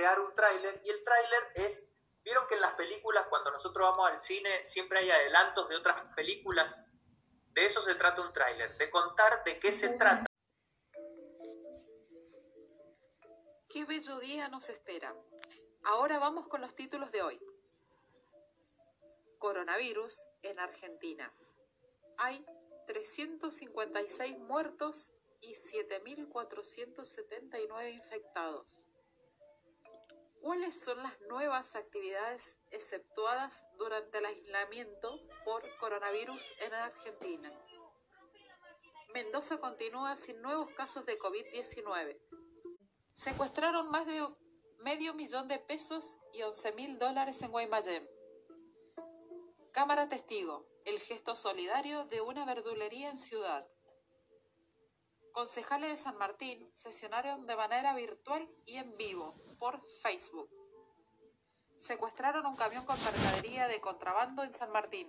crear un tráiler y el tráiler es, vieron que en las películas cuando nosotros vamos al cine siempre hay adelantos de otras películas, de eso se trata un tráiler, de contar de qué se trata. Qué bello día nos espera. Ahora vamos con los títulos de hoy. Coronavirus en Argentina. Hay 356 muertos y 7.479 infectados. ¿Cuáles son las nuevas actividades exceptuadas durante el aislamiento por coronavirus en Argentina? Mendoza continúa sin nuevos casos de COVID-19. Secuestraron más de medio millón de pesos y 11 mil dólares en Guaymallén. Cámara testigo, el gesto solidario de una verdulería en ciudad. Concejales de San Martín sesionaron de manera virtual y en vivo por Facebook. Secuestraron un camión con mercadería de contrabando en San Martín.